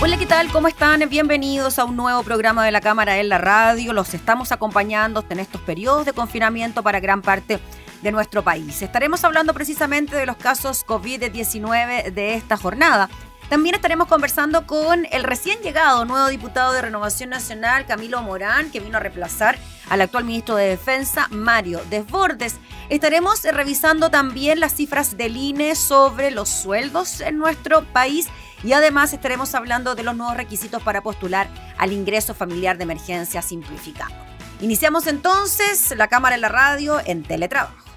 Hola, ¿qué tal? ¿Cómo están? Bienvenidos a un nuevo programa de la Cámara en la Radio. Los estamos acompañando en estos periodos de confinamiento para gran parte de nuestro país. Estaremos hablando precisamente de los casos COVID-19 de esta jornada. También estaremos conversando con el recién llegado nuevo diputado de Renovación Nacional, Camilo Morán, que vino a reemplazar al actual ministro de Defensa, Mario Desbordes. Estaremos revisando también las cifras del INE sobre los sueldos en nuestro país y además estaremos hablando de los nuevos requisitos para postular al ingreso familiar de emergencia simplificado. Iniciamos entonces la cámara en la radio en teletrabajo.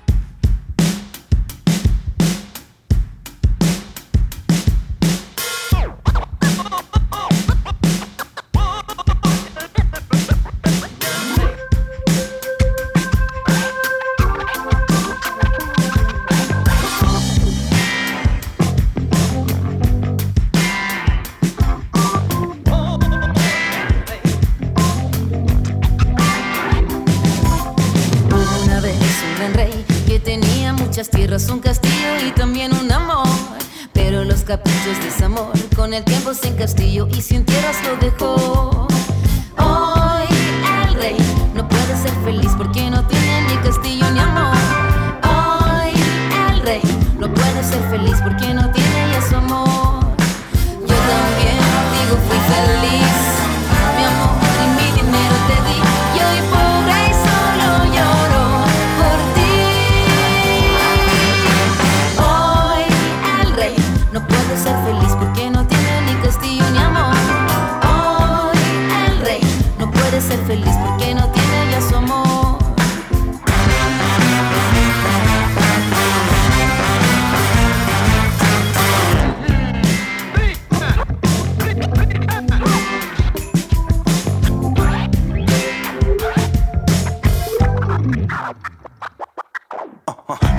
Castillo y sin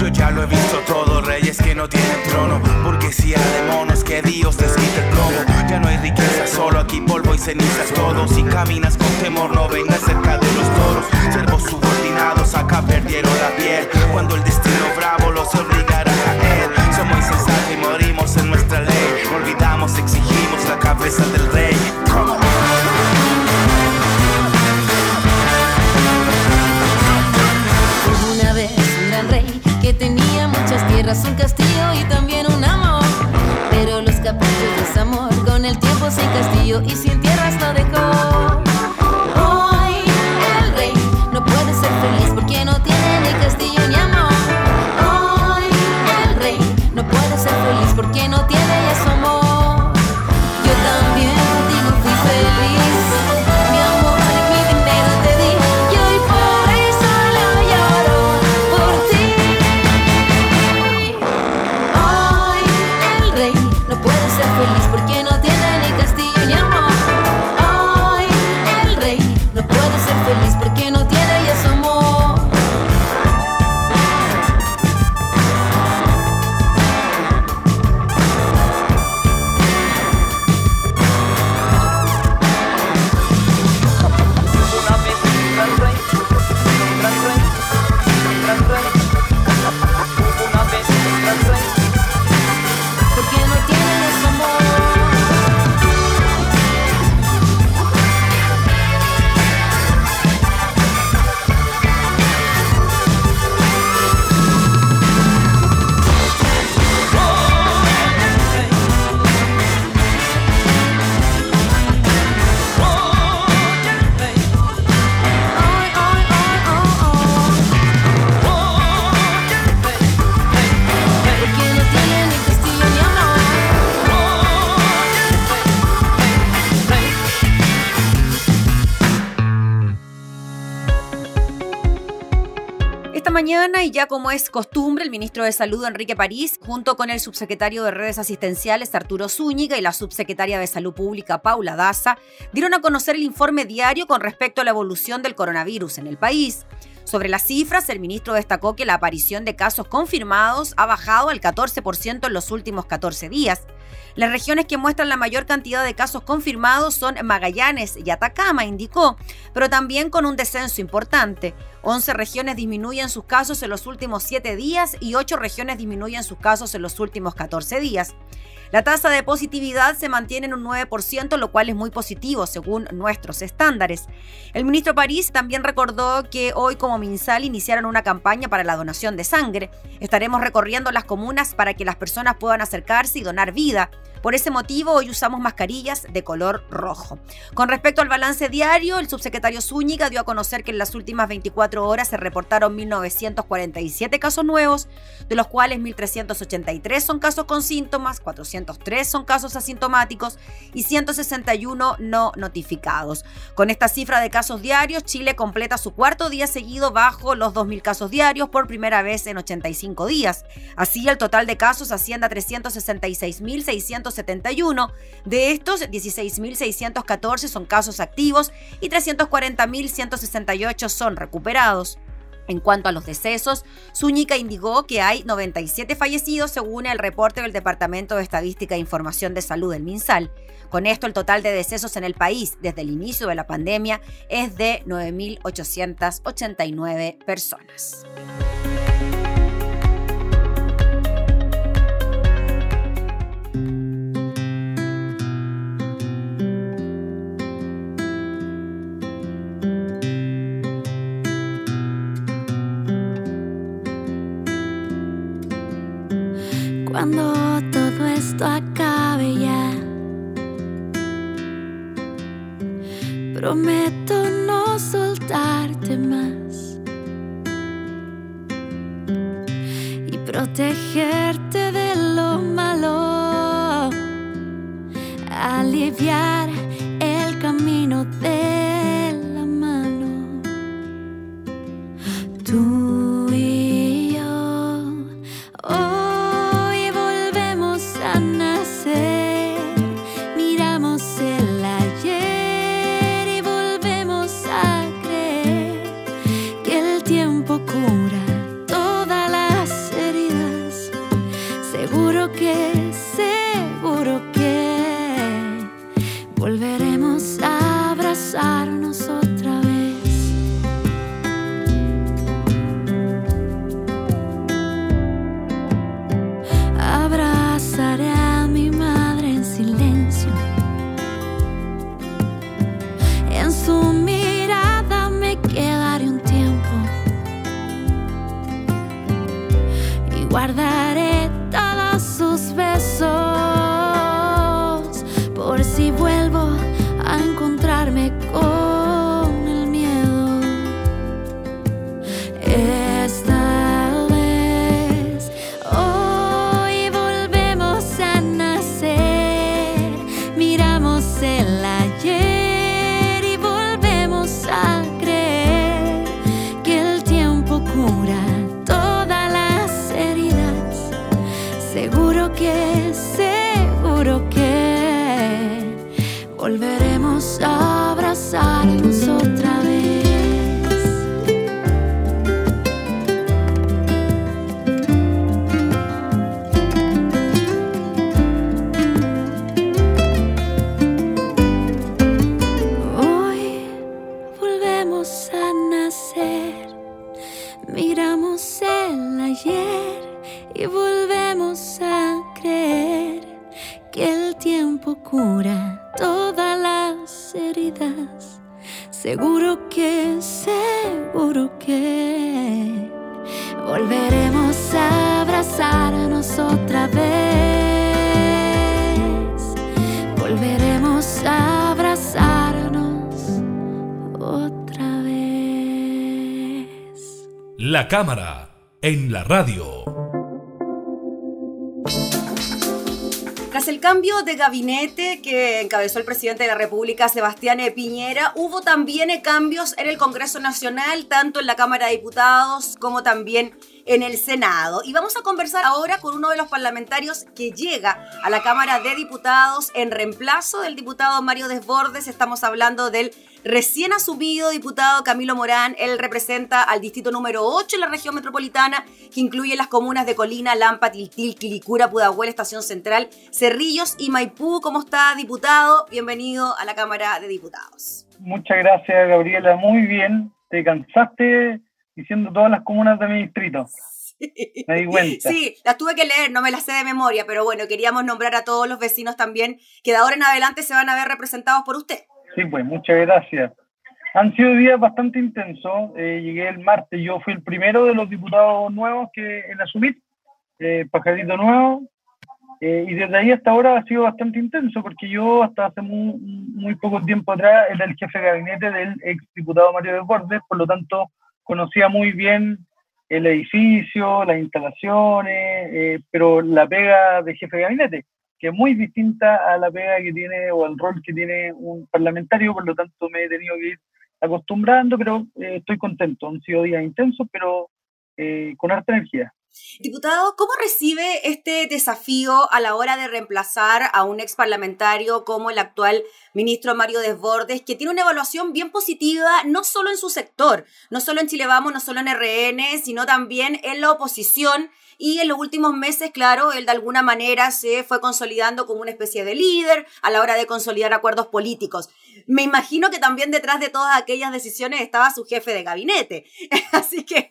Yo ya lo he visto todo, reyes que no tienen trono, porque si hay monos que Dios les el plomo. Ya no hay riqueza, solo aquí polvo y cenizas todo. Si caminas con temor, no vengas cerca de los toros. Servos subordinados acá perdieron la piel. Cuando el destino bravo los obligará a caer. Somos insensatos y morimos en nuestra ley. Olvidamos, exigimos la cabeza del rey. Tierras, un castillo y también un amor. Pero los caprichos de amor con el tiempo sin castillo y sin tierras lo dejó. Y ya como es costumbre, el ministro de Salud Enrique París, junto con el subsecretario de Redes Asistenciales Arturo Zúñiga y la subsecretaria de Salud Pública Paula Daza, dieron a conocer el informe diario con respecto a la evolución del coronavirus en el país. Sobre las cifras, el ministro destacó que la aparición de casos confirmados ha bajado al 14% en los últimos 14 días. Las regiones que muestran la mayor cantidad de casos confirmados son Magallanes y Atacama, indicó, pero también con un descenso importante. 11 regiones disminuyen sus casos en los últimos 7 días y 8 regiones disminuyen sus casos en los últimos 14 días. La tasa de positividad se mantiene en un 9%, lo cual es muy positivo según nuestros estándares. El ministro París también recordó que hoy como MinSal iniciaron una campaña para la donación de sangre. Estaremos recorriendo las comunas para que las personas puedan acercarse y donar vida. Por ese motivo, hoy usamos mascarillas de color rojo. Con respecto al balance diario, el subsecretario Zúñiga dio a conocer que en las últimas 24 horas se reportaron 1.947 casos nuevos, de los cuales 1.383 son casos con síntomas, 403 son casos asintomáticos y 161 no notificados. Con esta cifra de casos diarios, Chile completa su cuarto día seguido bajo los 2.000 casos diarios por primera vez en 85 días. Así, el total de casos asciende a 366.600 de estos, 16.614 son casos activos y 340.168 son recuperados. En cuanto a los decesos, Zúñiga indicó que hay 97 fallecidos según el reporte del Departamento de Estadística e Información de Salud del MinSal. Con esto, el total de decesos en el país desde el inicio de la pandemia es de 9.889 personas. El ayer y volvemos a creer que el tiempo cura todas las heridas. Seguro que, seguro que volveremos a abrazarnos otra vez. Volveremos a La cámara en la radio. Tras el cambio de gabinete que encabezó el presidente de la República, Sebastián Piñera, hubo también cambios en el Congreso Nacional, tanto en la Cámara de Diputados como también en el Senado. Y vamos a conversar ahora con uno de los parlamentarios que llega a la Cámara de Diputados en reemplazo del diputado Mario Desbordes. Estamos hablando del recién asumido diputado Camilo Morán. Él representa al distrito número 8 en la región metropolitana, que incluye las comunas de Colina, Lampa, Tiltil, Quilicura, Pudahuel, Estación Central, Cerrillos y Maipú. ¿Cómo está, diputado? Bienvenido a la Cámara de Diputados. Muchas gracias, Gabriela. Muy bien. Te cansaste diciendo todas las comunas de mi distrito. Me di cuenta. Sí, las tuve que leer, no me las sé de memoria, pero bueno, queríamos nombrar a todos los vecinos también, que de ahora en adelante se van a ver representados por usted. Sí, pues muchas gracias. Han sido días bastante intensos. Eh, llegué el martes, yo fui el primero de los diputados nuevos que en asumir, eh, pajarito nuevo, eh, y desde ahí hasta ahora ha sido bastante intenso, porque yo hasta hace muy, muy poco tiempo atrás era el jefe de gabinete del ex diputado Mario Desbordes, por lo tanto conocía muy bien el edificio, las instalaciones, eh, pero la pega de jefe de gabinete, que es muy distinta a la pega que tiene o al rol que tiene un parlamentario, por lo tanto me he tenido que ir acostumbrando, pero eh, estoy contento. Han sido días intensos, pero eh, con harta energía. Diputado, ¿cómo recibe este desafío a la hora de reemplazar a un ex parlamentario como el actual ministro Mario Desbordes, que tiene una evaluación bien positiva, no solo en su sector, no solo en Chile Vamos, no solo en RN, sino también en la oposición? Y en los últimos meses, claro, él de alguna manera se fue consolidando como una especie de líder a la hora de consolidar acuerdos políticos. Me imagino que también detrás de todas aquellas decisiones estaba su jefe de gabinete. Así que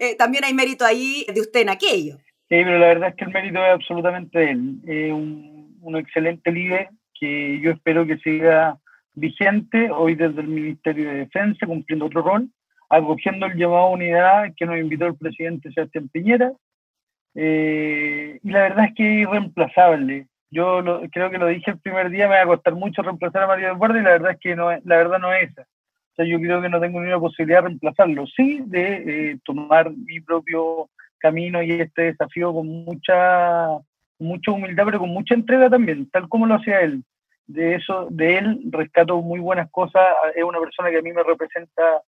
eh, también hay mérito ahí de usted en aquello. Sí, pero la verdad es que el mérito es absolutamente él. Es un, un excelente líder que yo espero que siga vigente hoy desde el Ministerio de Defensa, cumpliendo otro rol, acogiendo el llamado a unidad que nos invitó el presidente Sebastián Piñera. Eh, y la verdad es que es irreemplazable. Yo creo que lo dije el primer día, me va a costar mucho reemplazar a Mario Borde y la verdad es que no, la verdad no es esa. O sea, yo creo que no tengo ninguna posibilidad de reemplazarlo. Sí, de eh, tomar mi propio camino y este desafío con mucha, mucha humildad, pero con mucha entrega también, tal como lo hacía él. De eso, de él rescato muy buenas cosas. Es una persona que a mí me representa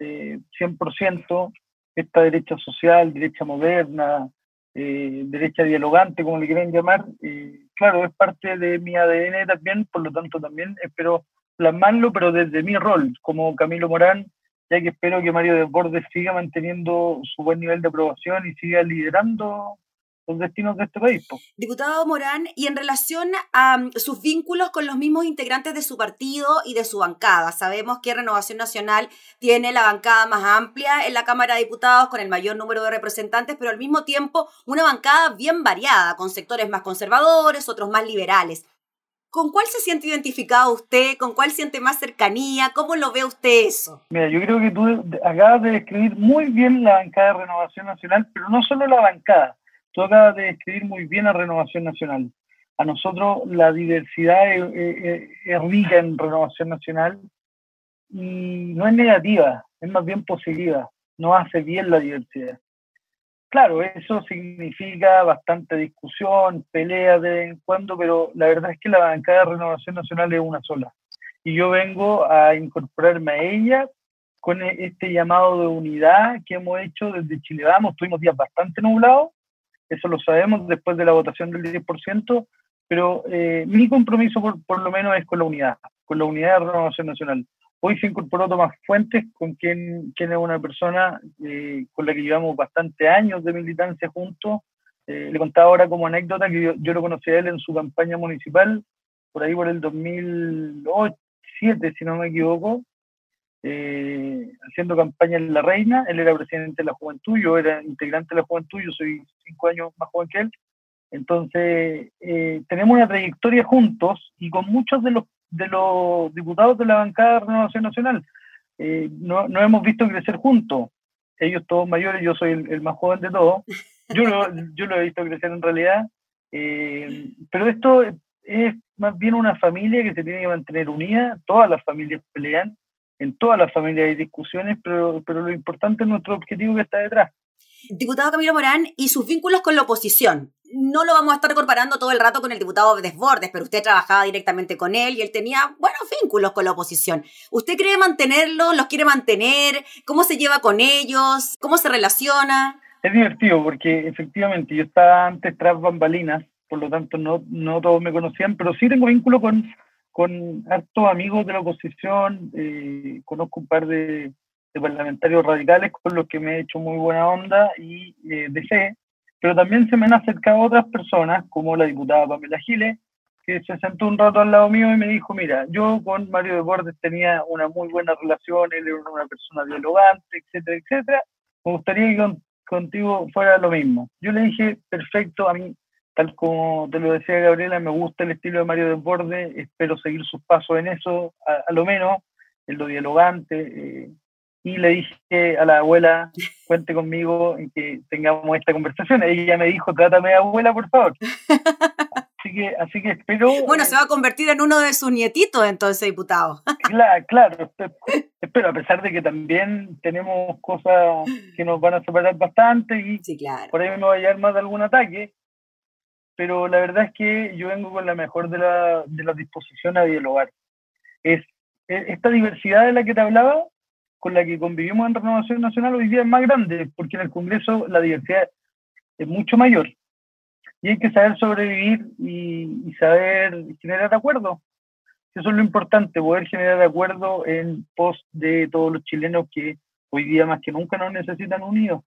eh, 100%, esta derecha social, derecha moderna, eh, derecha dialogante, como le quieren llamar, y claro, es parte de mi ADN también, por lo tanto también espero plasmarlo, pero desde mi rol como Camilo Morán, ya que espero que Mario Desbordes siga manteniendo su buen nivel de aprobación y siga liderando los destinos de este país. Diputado Morán, y en relación a mm, sus vínculos con los mismos integrantes de su partido y de su bancada, sabemos que Renovación Nacional tiene la bancada más amplia en la Cámara de Diputados con el mayor número de representantes, pero al mismo tiempo una bancada bien variada, con sectores más conservadores, otros más liberales. ¿Con cuál se siente identificado usted? ¿Con cuál siente más cercanía? ¿Cómo lo ve usted eso? Mira, yo creo que tú acabas de describir muy bien la bancada de Renovación Nacional, pero no solo la bancada, Tú acabas de describir muy bien a Renovación Nacional. A nosotros la diversidad es, rica en Renovación Nacional y no es negativa, es más bien positiva. No hace bien la diversidad. Claro, eso significa bastante discusión, pelea de vez en cuando, pero la verdad es que la bancada de Renovación Nacional es una sola. Y yo vengo a incorporarme a ella con este llamado de unidad que hemos hecho desde Chile Vamos. Tuvimos días bastante nublados, eso lo sabemos después de la votación del 10%, pero eh, mi compromiso por, por, lo menos es con la unidad, con la unidad de renovación nacional. Hoy se incorporó Tomás Fuentes, con quien, quien es una persona eh, con la que llevamos bastante años de militancia juntos. Eh, le contaba ahora como anécdota que yo, yo, lo conocí a él en su campaña municipal, por ahí por el 2007, si no me equivoco, eh, haciendo campaña en La Reina, él era presidente de la Juventud, yo era integrante de la Juventud, yo soy cinco años más joven que él, entonces eh, tenemos una trayectoria juntos y con muchos de los, de los diputados de la bancada de Renovación Nacional, eh, no, no, hemos visto crecer juntos, ellos todos mayores, yo soy el, más joven de todos, yo lo, yo lo he visto crecer en realidad, eh, pero esto es más bien una familia que se tiene que mantener unida, todas las familias pelean, en todas las familias hay discusiones, pero, pero lo importante es nuestro objetivo que está detrás. Diputado Camilo Morán y sus vínculos con la oposición. No lo vamos a estar comparando todo el rato con el diputado Desbordes, pero usted trabajaba directamente con él y él tenía buenos vínculos con la oposición. ¿Usted cree mantenerlos? ¿Los quiere mantener? ¿Cómo se lleva con ellos? ¿Cómo se relaciona? Es divertido porque efectivamente yo estaba antes tras bambalinas, por lo tanto no, no todos me conocían, pero sí tengo vínculo con, con hartos amigos de la oposición, eh, conozco un par de, parlamentarios radicales con los que me he hecho muy buena onda y eh, de fe, pero también se me han acercado otras personas, como la diputada Pamela Giles, que se sentó un rato al lado mío y me dijo, mira, yo con Mario de Bordes tenía una muy buena relación, él era una persona dialogante, etcétera, etcétera, me gustaría que contigo fuera lo mismo. Yo le dije, perfecto, a mí tal como te lo decía Gabriela, me gusta el estilo de Mario Desbordes, espero seguir sus pasos en eso, a, lo menos, en lo dialogante. Eh, y le dije a la abuela, cuente conmigo en que tengamos esta conversación. Ella me dijo, trátame de abuela, por favor. Así que, así que espero... Bueno, se va a convertir en uno de sus nietitos entonces, diputado. Claro, claro, espero, a pesar de que también tenemos cosas que nos van a separar bastante y por ahí me va a llegar más de algún ataque, pero la verdad es que yo vengo con la mejor de la, de la disposición a dialogar. Es, esta diversidad de la que te hablaba, con la que convivimos en Renovación Nacional hoy día es más grande, porque en el Congreso la diversidad es mucho mayor. Y hay que saber sobrevivir y, y saber generar acuerdos. Eso es lo importante, poder generar acuerdos en pos de todos los chilenos que hoy día más que nunca nos necesitan unidos.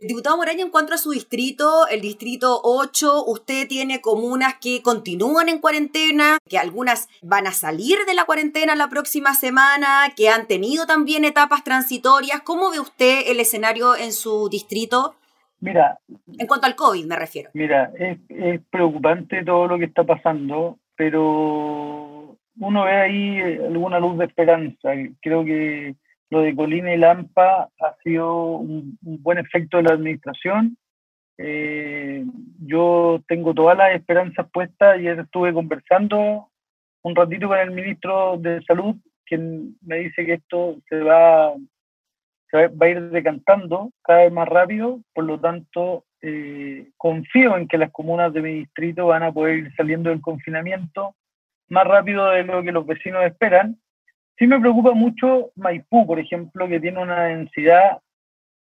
Diputado Moraña, en cuanto a su distrito, el distrito 8, usted tiene comunas que continúan en cuarentena, que algunas van a salir de la cuarentena la próxima semana, que han tenido también etapas transitorias. ¿Cómo ve usted el escenario en su distrito? Mira. En cuanto al COVID, me refiero. Mira, es, es preocupante todo lo que está pasando, pero uno ve ahí alguna luz de esperanza. Creo que lo de Colina y Lampa ha sido un, buen efecto de la administración. Eh, yo tengo todas las esperanzas puestas. Ayer estuve conversando un ratito con el ministro de Salud, quien me dice que esto se va, va a ir decantando cada vez más rápido. Por lo tanto, eh, confío en que las comunas de mi distrito van a poder ir saliendo del confinamiento más rápido de lo que los vecinos esperan Sí me preocupa mucho Maipú, por ejemplo, que tiene una densidad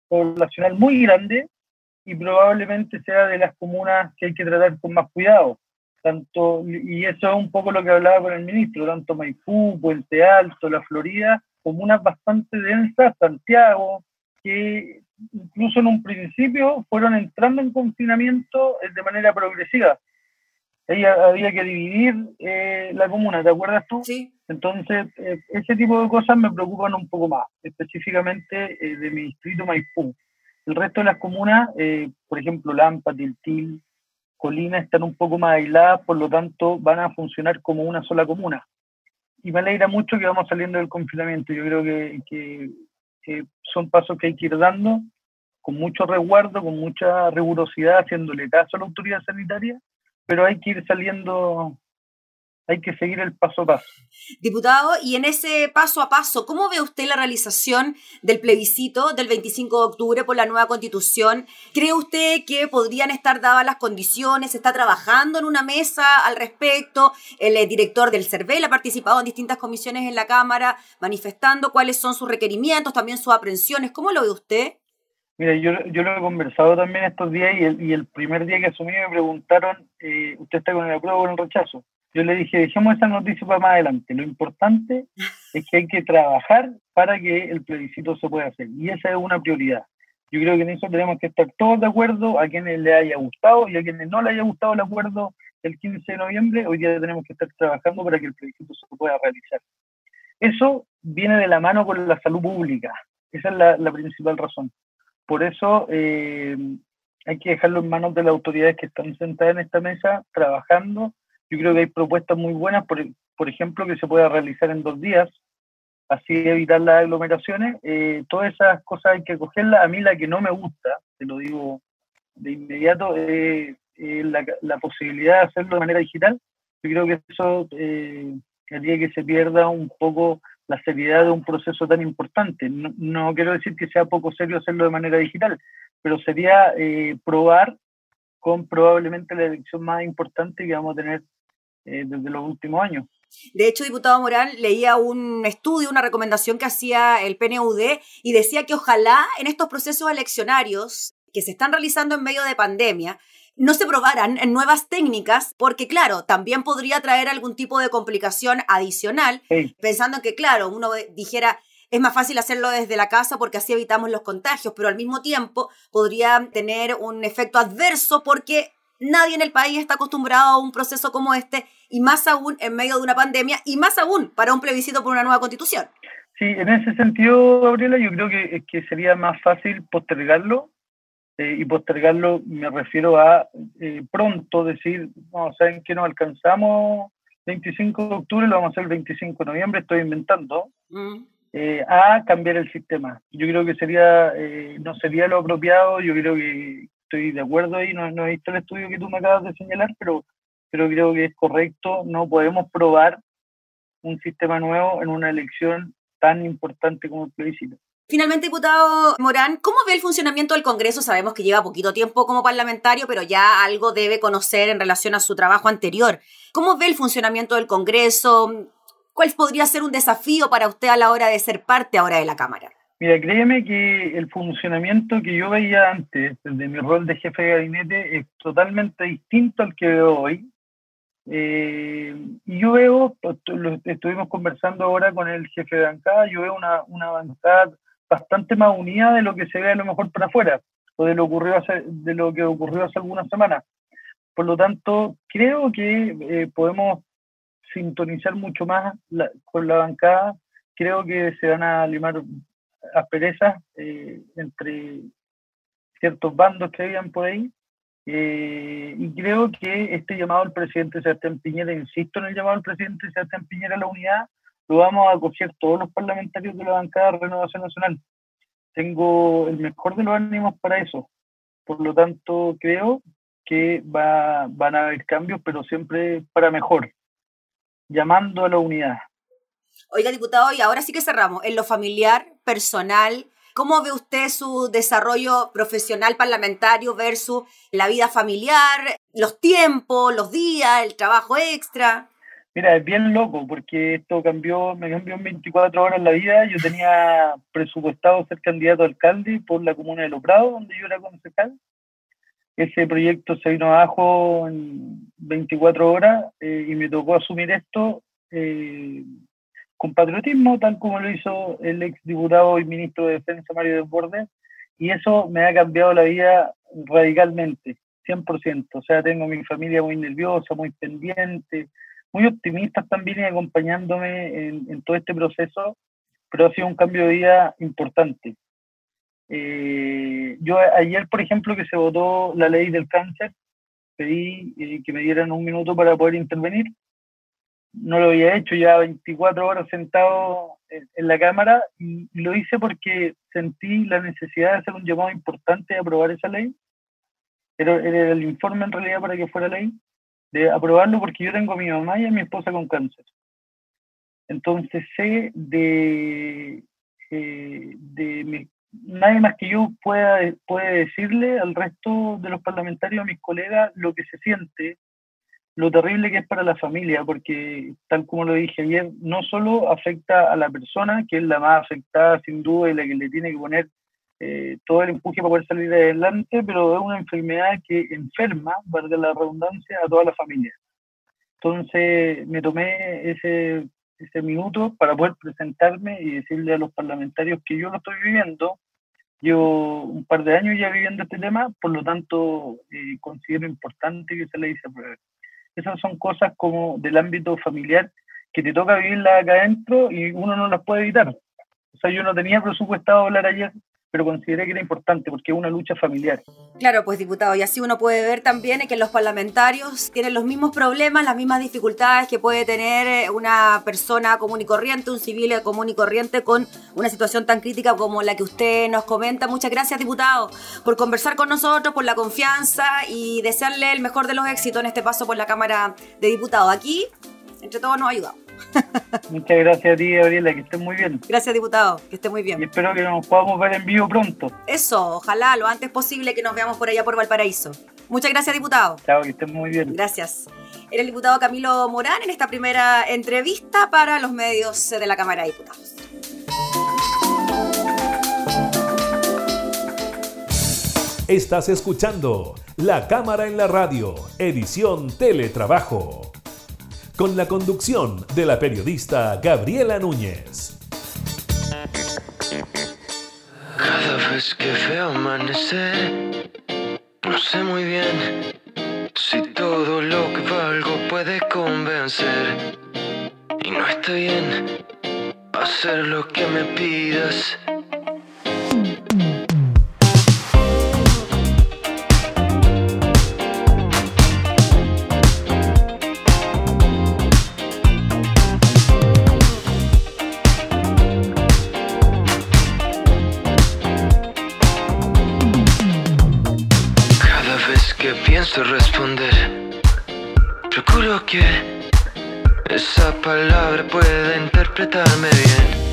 poblacional muy grande y probablemente sea de las comunas que hay que tratar con más cuidado. Tanto, y eso es un poco lo que hablaba con el ministro, tanto Maipú, Puente Alto, La Florida, comunas bastante densas, Santiago, que incluso en un principio fueron entrando en confinamiento de manera progresiva había que dividir eh, la comuna, ¿te acuerdas tú? Sí. Entonces, eh, ese tipo de cosas me preocupan un poco más, específicamente eh, de mi distrito Maipú. El resto de las comunas, por ejemplo, Lampa, Tiltil, Colina, están un poco más aisladas, por lo tanto van a funcionar como una sola comuna. Y me alegra mucho que vamos saliendo del confinamiento. Yo creo que, que son pasos que hay que ir dando con mucho resguardo, con mucha rigurosidad, haciéndole caso a la autoridad sanitaria pero hay que ir saliendo, hay que seguir el paso a paso. Diputado, y en ese paso a paso, ¿cómo ve usted la realización del plebiscito del 25 de octubre por la nueva constitución? ¿Cree usted que podrían estar dadas las condiciones? ¿Está trabajando en una mesa al respecto? El eh, director del CERVEL ha participado en distintas comisiones en la Cámara manifestando cuáles son sus requerimientos, también sus aprensiones. ¿Cómo lo ve usted? Mira, yo, yo lo he conversado también estos días y el, y el primer día que asumí me preguntaron, eh, ¿usted está con el apruebo o con el rechazo? Yo le dije, dejemos esa noticia para más adelante. Lo importante es que hay que trabajar para que el plebiscito se pueda hacer. Y esa es una prioridad. Yo creo que en eso tenemos que estar todos de acuerdo, a quienes le haya gustado y a quienes no le haya gustado el acuerdo el 15 de noviembre, hoy día tenemos que estar trabajando para que el plebiscito se pueda realizar. Eso viene de la mano con la salud pública. Esa es la, la principal razón. Por eso eh, hay que dejarlo en manos de las autoridades que están sentadas en esta mesa trabajando. Yo creo que hay propuestas muy buenas, por, ejemplo, que se pueda realizar en dos días, así evitar las aglomeraciones. Eh, todas esas cosas hay que cogerlas. A mí la que no me gusta, te lo digo de inmediato, es la, la, posibilidad de hacerlo de manera digital. Yo creo que eso eh, haría que se pierda un poco la seriedad de un proceso tan importante. No, quiero decir que sea poco serio hacerlo de manera digital, pero sería eh, probar con probablemente la elección más importante que vamos a tener eh, desde los últimos años. De hecho, diputado Morán, leía un estudio, una recomendación que hacía el PNUD y decía que ojalá en estos procesos eleccionarios que se están realizando en medio de pandemia, no se probaran en nuevas técnicas, porque claro, también podría traer algún tipo de complicación adicional, pensando en que, claro, uno dijera, es más fácil hacerlo desde la casa porque así evitamos los contagios, pero al mismo tiempo podría tener un efecto adverso porque nadie en el país está acostumbrado a un proceso como este y más aún en medio de una pandemia y más aún para un plebiscito por una nueva constitución. Sí, en ese sentido, Gabriela, yo creo que, que sería más fácil postergarlo eh, y postergarlo me refiero a eh, pronto decir, no, ¿saben que no alcanzamos 25 de octubre? Lo vamos a hacer el 25 de noviembre, estoy inventando, mm. eh, a cambiar el sistema. Yo creo que sería, no sería lo apropiado, yo creo que estoy de acuerdo ahí, no, no he visto el estudio que tú me acabas de señalar, pero, pero creo que es correcto, no podemos probar un sistema nuevo en una elección tan importante como el plebiscito. Finalmente, diputado Morán, ¿cómo ve el funcionamiento del Congreso? Sabemos que lleva poquito tiempo como parlamentario, pero ya algo debe conocer en relación a su trabajo anterior. ¿Cómo ve el funcionamiento del Congreso? ¿Cuál podría ser un desafío para usted a la hora de ser parte ahora de la Cámara? Mira, créeme que el funcionamiento que yo veía antes, de mi rol de jefe de gabinete, es totalmente distinto al que veo hoy. Eh, y yo veo, estuvimos conversando ahora con el jefe de bancada, yo veo una, una bancada bastante más unida de lo que se ve a lo mejor para afuera o de lo, ocurrió de lo que ocurrió hace algunas semanas. Por lo tanto, creo que eh, podemos sintonizar mucho más con la bancada. Creo que se van a limar asperezas eh, entre ciertos bandos que habían por ahí. Eh, y creo que este llamado al presidente Sebastián Piñera, insisto en el llamado al presidente Sebastián Piñera a la unidad, lo vamos a acoger todos los parlamentarios de la bancada de Renovación Nacional. Tengo el mejor de los ánimos para eso. Por lo tanto, creo que va, van a haber cambios, pero siempre para mejor, llamando a la unidad. Oiga, diputado, y ahora sí que cerramos. En lo familiar, personal, ¿cómo ve usted su desarrollo profesional parlamentario versus la vida familiar, los tiempos, los días, el trabajo extra? Mira, es bien loco porque esto cambió, me cambió en 24 horas la vida. Yo tenía presupuestado ser candidato a alcalde por la comuna de Loprado, donde yo era concejal. Ese proyecto se vino abajo en 24 horas eh, y me tocó asumir esto eh, con patriotismo, tal como lo hizo el ex diputado y ministro de Defensa Mario Desbordes. Y eso me ha cambiado la vida radicalmente, 100%. O sea, tengo mi familia muy nerviosa, muy pendiente muy optimistas también y acompañándome en, todo este proceso, pero ha sido un cambio de vida importante. Eh, yo ayer, por ejemplo, que se votó la ley del cáncer, pedí eh, que me dieran un minuto para poder intervenir. No lo había hecho ya 24 horas sentado en, la Cámara y, lo hice porque sentí la necesidad de hacer un llamado importante a aprobar esa ley. Era, era el informe en realidad para que fuera ley de aprobarlo porque yo tengo a mi mamá y a mi esposa con cáncer. Entonces sé de, eh, de nadie más que yo pueda puede decirle al resto de los parlamentarios, a mis colegas, lo que se siente, lo terrible que es para la familia, porque tal como lo dije ayer, no solo afecta a la persona, que es la más afectada sin duda y la que le tiene que poner eh, todo el empuje para poder salir adelante, pero es una enfermedad que enferma, valga la redundancia, a toda la familia. Entonces me tomé ese, ese minuto para poder presentarme y decirle a los parlamentarios que yo lo estoy viviendo. Yo un par de años ya viviendo este tema, por lo tanto eh, considero importante que se le dice prueba. Esas son cosas como del ámbito familiar que te toca vivirla acá adentro y uno no las puede evitar. O sea, yo no tenía presupuestado hablar ayer pero consideré que era importante porque es una lucha familiar. Claro, pues diputado, y así uno puede ver también que los parlamentarios tienen los mismos problemas, las mismas dificultades que puede tener eh, una persona común y corriente, un civil común y corriente con una situación tan crítica como la que usted nos comenta. Muchas gracias, diputado, por conversar con nosotros, por la confianza y desearle el mejor de los éxitos en este paso por la Cámara de Diputados. Aquí, entre todos, nos ha ayudado. Muchas gracias a ti, Gabriela, que estés muy bien. Gracias, diputado, que esté muy bien. Y espero que nos podamos ver en vivo pronto. Eso, ojalá lo antes posible que nos veamos por allá por Valparaíso. Muchas gracias, diputado. Chao, que estés muy bien. Gracias. Era el diputado Camilo Morán en esta primera entrevista para los medios de la Cámara de Diputados. Estás escuchando La Cámara en la Radio, edición Teletrabajo, con la conducción de la periodista Gabriela Núñez. Cada vez que veo amanecer, no sé muy bien si todo lo que valgo puede convencer. Y no está bien hacer lo que me pidas. Palabra pueda interpretarme bien.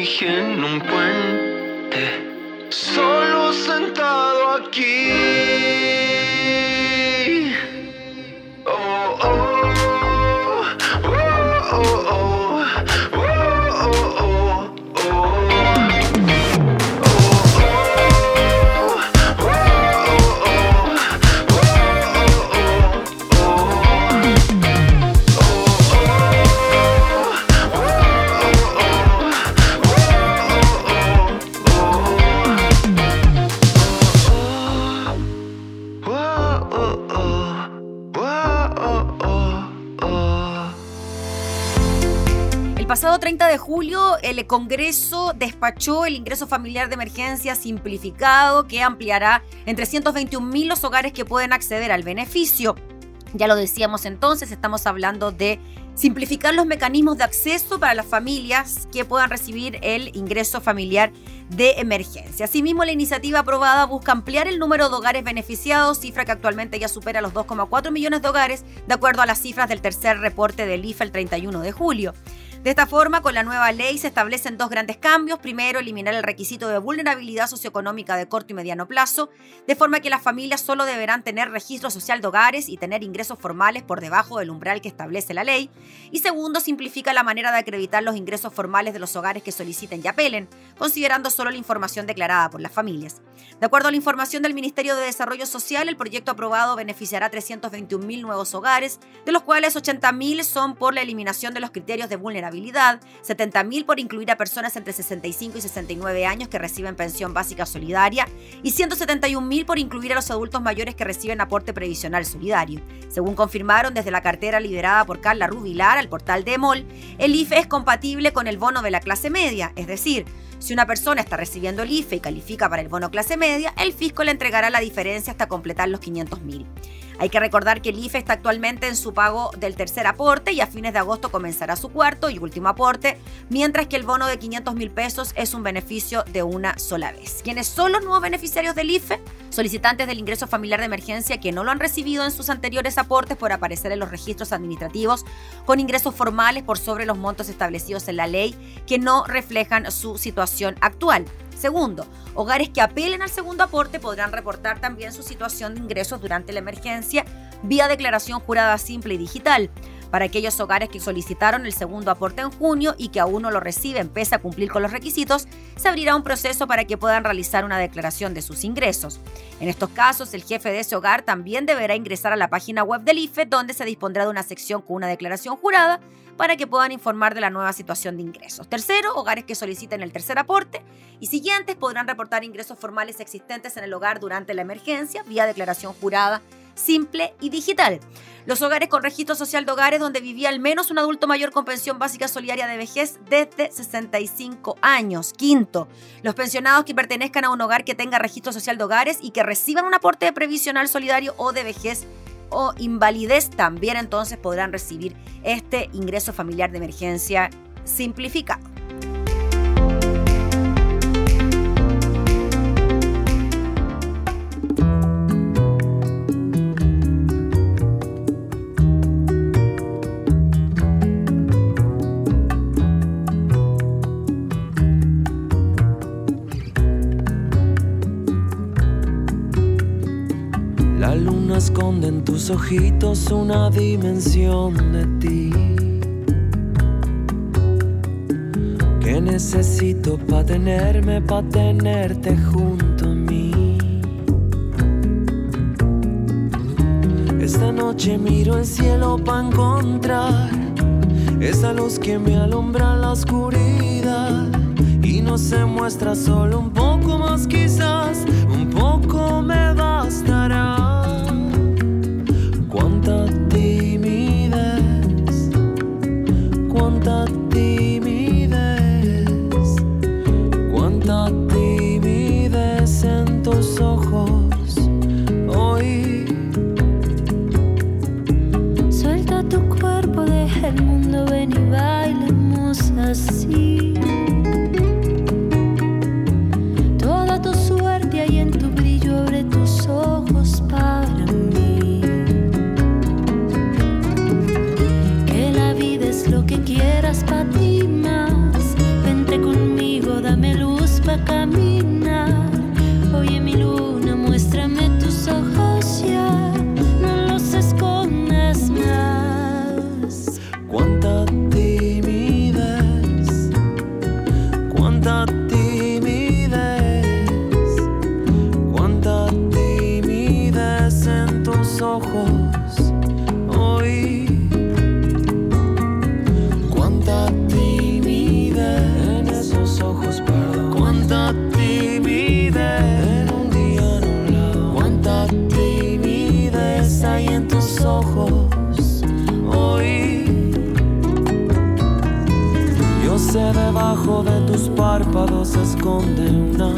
Dije en un puente, solo sentado aquí. De julio, el Congreso despachó el ingreso familiar de emergencia simplificado que ampliará en 321 los hogares que pueden acceder al beneficio. Ya lo decíamos entonces, estamos hablando de simplificar los mecanismos de acceso para las familias que puedan recibir el ingreso familiar de emergencia. Asimismo, la iniciativa aprobada busca ampliar el número de hogares beneficiados, cifra que actualmente ya supera los 2,4 millones de hogares, de acuerdo a las cifras del tercer reporte del IFE el 31 de julio. De esta forma, con la nueva ley se establecen dos grandes cambios. Primero, eliminar el requisito de vulnerabilidad socioeconómica de corto y mediano plazo, de forma que las familias solo deberán tener registro social de hogares y tener ingresos formales por debajo del umbral que establece la ley. Y segundo, simplifica la manera de acreditar los ingresos formales de los hogares que soliciten y apelen, considerando solo la información declarada por las familias. De acuerdo a la información del Ministerio de Desarrollo Social, el proyecto aprobado beneficiará a 321.000 nuevos hogares, de los cuales 80.000 son por la eliminación de los criterios de vulnerabilidad 70.000 por incluir a personas entre 65 y 69 años que reciben pensión básica solidaria y 171.000 por incluir a los adultos mayores que reciben aporte previsional solidario. Según confirmaron desde la cartera liderada por Carla Rubilar al portal de EMOL, el IFE es compatible con el bono de la clase media, es decir, Si una persona está recibiendo el IFE y califica para el bono clase media, el fisco le entregará la diferencia hasta completar los 500 mil. Hay que recordar que el IFE está actualmente en su pago del tercer aporte y a fines de agosto comenzará su cuarto y último aporte, mientras que el bono de 500 mil pesos es un beneficio de una sola vez. ¿Quiénes son los nuevos beneficiarios del IFE? Solicitantes del ingreso familiar de emergencia que no lo han recibido en sus anteriores aportes por aparecer en los registros administrativos con ingresos formales por sobre los montos establecidos en la ley que no reflejan su situación actual. Segundo, hogares que apelen al segundo aporte podrán reportar también su situación de ingresos durante la emergencia vía declaración jurada simple y digital. Para aquellos hogares que solicitaron el segundo aporte en junio y que aún no lo reciben pese a cumplir con los requisitos, se abrirá un proceso para que puedan realizar una declaración de sus ingresos. En estos casos, el jefe de ese hogar también deberá ingresar a la página web del IFE donde se dispondrá de una sección con una declaración jurada para que puedan informar de la nueva situación de ingresos. Tercero, hogares que soliciten el tercer aporte y siguientes podrán reportar ingresos formales existentes en el hogar durante la emergencia vía declaración jurada simple y digital. Los hogares con registro social de hogares donde vivía al menos un adulto mayor con pensión básica solidaria de vejez desde 65 años. Quinto, los pensionados que pertenezcan a un hogar que tenga registro social de hogares y que reciban un aporte previsional solidario o de vejez o invalidez también entonces podrán recibir este ingreso familiar de emergencia simplificado. Esconde en tus ojitos una dimensión de ti que necesito para tenerme, para tenerte junto a mí. Esta noche miro el cielo para encontrar esa luz que me alumbra la oscuridad y no se muestra solo un poco más quizás, un poco me bastará. esconde una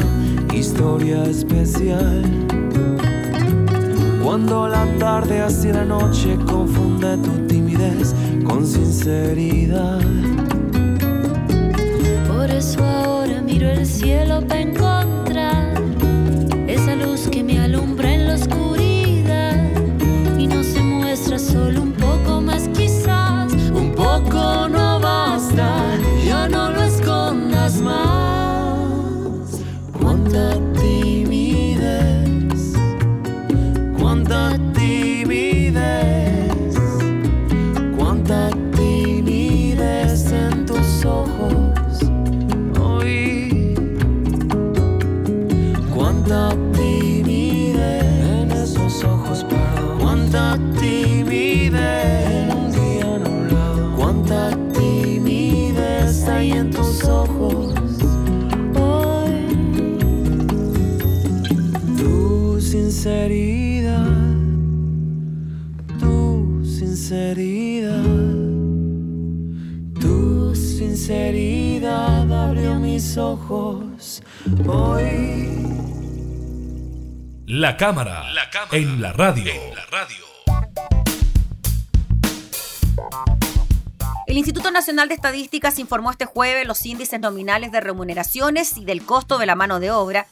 historia especial. Cuando la tarde hacia la noche confunde tu timidez con sinceridad. Por eso ahora miro el cielo. cuánta timidez. En esos ojos cuánta timidez. En un día nublado, cuánta timidez hay en tus ojos. Hoy tu sinceridad, tu sinceridad, tu sinceridad abrió mis ojos. La cámara, en, la radio. en la radio. El Instituto Nacional de Estadísticas informó este jueves los índices nominales de remuneraciones y del costo de la mano de obra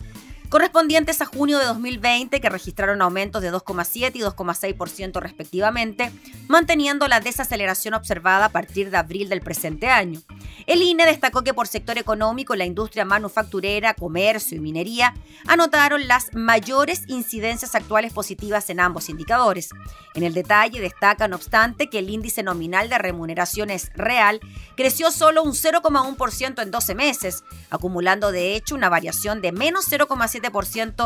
correspondientes a junio de 2020, que registraron aumentos de 2,7 y 2,6% respectivamente, manteniendo la desaceleración observada a partir de abril del presente año. El INE destacó que por sector económico, la industria manufacturera, comercio y minería anotaron las mayores incidencias actuales positivas en ambos indicadores. En el detalle destaca, no obstante, que el índice nominal de remuneraciones real creció solo un 0,1% en 12 meses, acumulando de hecho una variación de menos 0,7%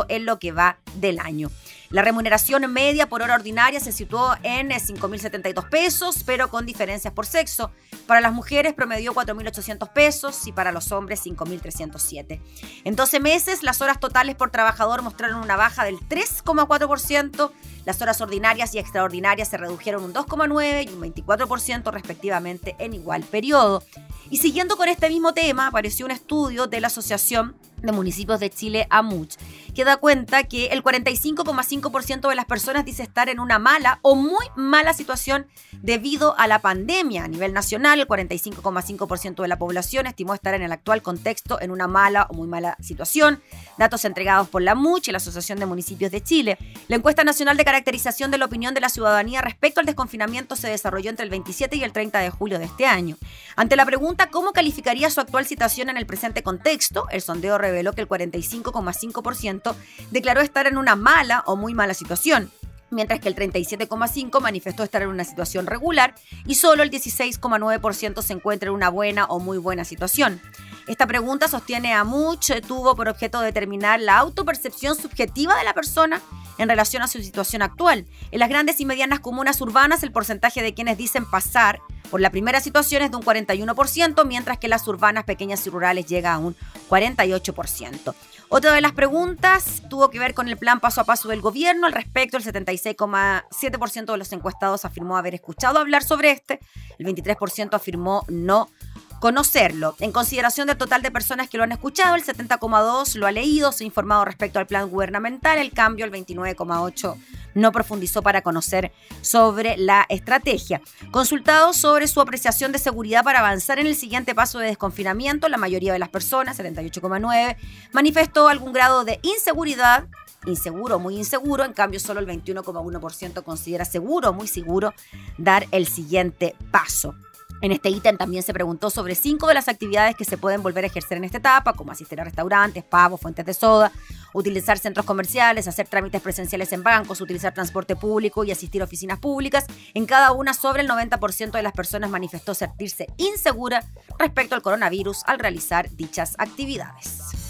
en lo que va del año. La remuneración media por hora ordinaria se situó en 5.072 pesos, pero con diferencias por sexo. Para las mujeres promedió 4.800 pesos y para los hombres 5.307. En 12 meses, las horas totales por trabajador mostraron una baja del 3,4%. Las horas ordinarias y extraordinarias se redujeron un 2,9% y un 24% respectivamente en igual periodo. Y siguiendo con este mismo tema, apareció un estudio de la Asociación de Municipios de Chile, AMUCH, que da cuenta que el 45,5% de las personas dice estar en una mala o muy mala situación debido a la pandemia. A nivel nacional, el 45,5% de la población estimó estar en el actual contexto en una mala o muy mala situación. Datos entregados por la AMUCH y la Asociación de Municipios de Chile. La encuesta nacional de caracterización de la opinión de la ciudadanía respecto al desconfinamiento se desarrolló entre el 27 y el 30 de julio de este año. Ante la pregunta cómo calificaría su actual situación en el presente contexto, el sondeo reveló que el 45,5% declaró estar en una mala o muy mala situación mientras que el 37,5% manifestó estar en una situación regular y solo el 16,9% se encuentra en una buena o muy buena situación. Esta pregunta sostiene a Much tuvo por objeto determinar la autopercepción subjetiva de la persona en relación a su situación actual. En las grandes y medianas comunas urbanas, el porcentaje de quienes dicen pasar por la primera situación es de un 41%, mientras que las urbanas pequeñas y rurales llega a un 48%. Otra de las preguntas tuvo que ver con el plan paso a paso del gobierno. Al respecto, el 76,7% de los encuestados afirmó haber escuchado hablar sobre este, el 23% afirmó no conocerlo. En consideración del total de personas que lo han escuchado, el 70,2 lo ha leído, se ha informado respecto al plan gubernamental, el cambio, el 29,8 no profundizó para conocer sobre la estrategia. Consultado sobre su apreciación de seguridad para avanzar en el siguiente paso de desconfinamiento, la mayoría de las personas, 78,9, manifestó algún grado de inseguridad inseguro, muy inseguro, en cambio solo el 21,1% considera seguro, muy seguro, dar el siguiente paso. En este ítem también se preguntó sobre cinco de las actividades que se pueden volver a ejercer en esta etapa, como asistir a restaurantes, pavos, fuentes de soda, utilizar centros comerciales, hacer trámites presenciales en bancos, utilizar transporte público y asistir a oficinas públicas. En cada una, sobre el 90% de las personas manifestó sentirse insegura respecto al coronavirus al realizar dichas actividades.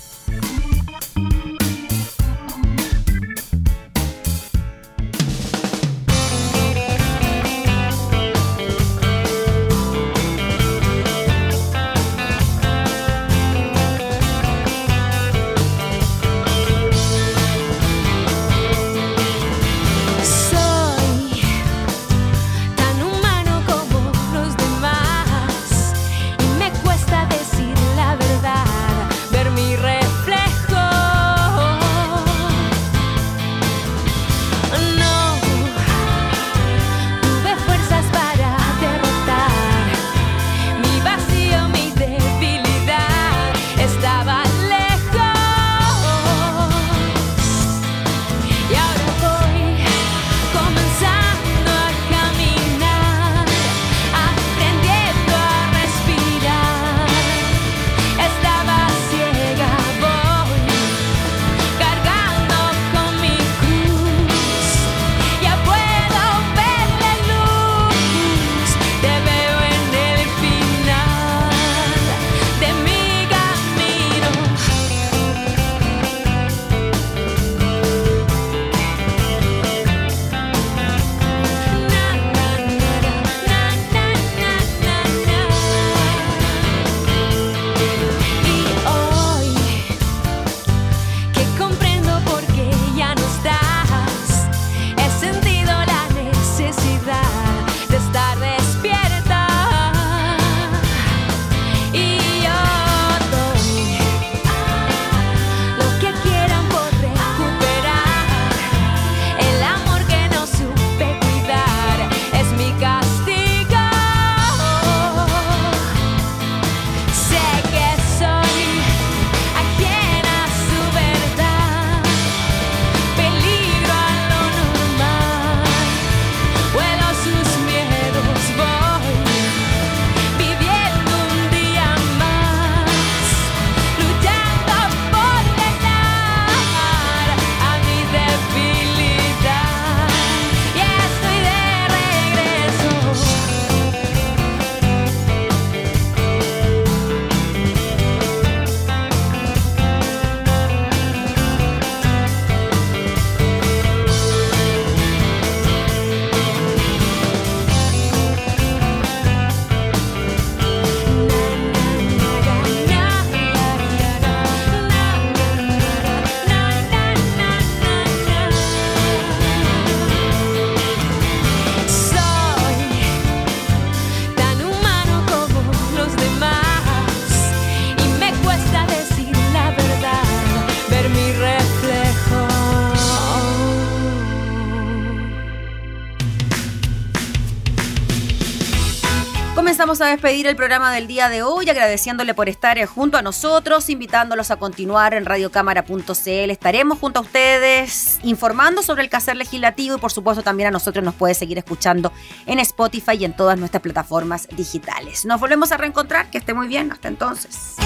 Comenzamos a despedir el programa del día de hoy, agradeciéndole por estar eh, junto a nosotros, invitándolos a continuar en radiocámara.cl. Estaremos junto a ustedes informando sobre el quehacer legislativo y por supuesto también a nosotros nos puede seguir escuchando en Spotify y en todas nuestras plataformas digitales. Nos volvemos a reencontrar, que esté muy bien, hasta entonces.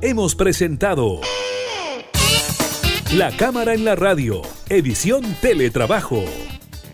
Hemos presentado La Cámara en la Radio, edición Teletrabajo.